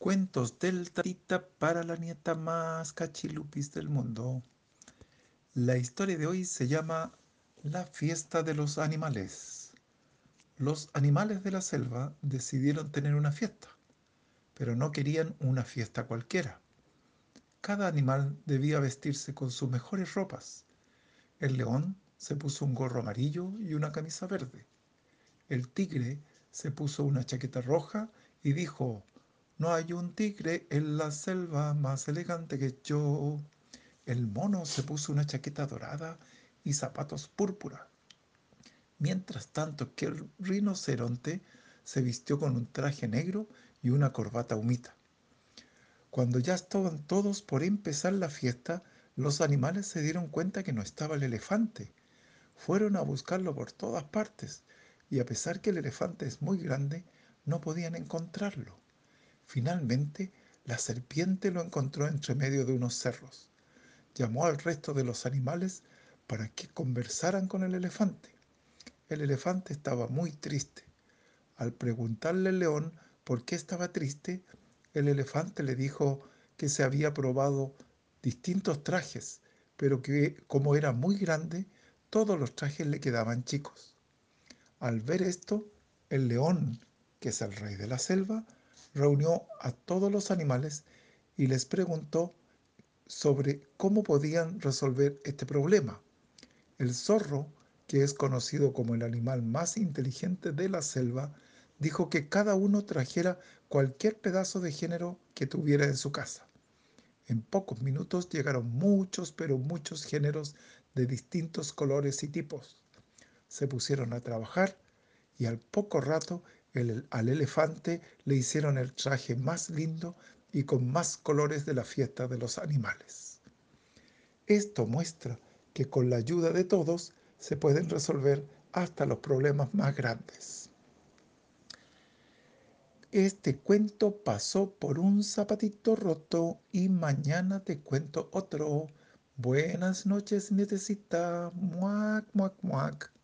Cuentos del tatita para la nieta más cachilupis del mundo. La historia de hoy se llama La fiesta de los animales. Los animales de la selva decidieron tener una fiesta, pero no querían una fiesta cualquiera. Cada animal debía vestirse con sus mejores ropas. El león se puso un gorro amarillo y una camisa verde. El tigre se puso una chaqueta roja y dijo, no hay un tigre en la selva más elegante que yo. El mono se puso una chaqueta dorada y zapatos púrpura. Mientras tanto que el rinoceronte se vistió con un traje negro y una corbata humita. Cuando ya estaban todos por empezar la fiesta, los animales se dieron cuenta que no estaba el elefante. Fueron a buscarlo por todas partes y a pesar que el elefante es muy grande, no podían encontrarlo. Finalmente, la serpiente lo encontró entre medio de unos cerros. Llamó al resto de los animales para que conversaran con el elefante. El elefante estaba muy triste. Al preguntarle al león por qué estaba triste, el elefante le dijo que se había probado distintos trajes, pero que como era muy grande, todos los trajes le quedaban chicos. Al ver esto, el león, que es el rey de la selva, reunió a todos los animales y les preguntó sobre cómo podían resolver este problema. El zorro, que es conocido como el animal más inteligente de la selva, dijo que cada uno trajera cualquier pedazo de género que tuviera en su casa. En pocos minutos llegaron muchos, pero muchos géneros de distintos colores y tipos. Se pusieron a trabajar y al poco rato al elefante le hicieron el traje más lindo y con más colores de la fiesta de los animales. Esto muestra que con la ayuda de todos se pueden resolver hasta los problemas más grandes. Este cuento pasó por un zapatito roto y mañana te cuento otro. Buenas noches, necesita. Muac, muac, muac.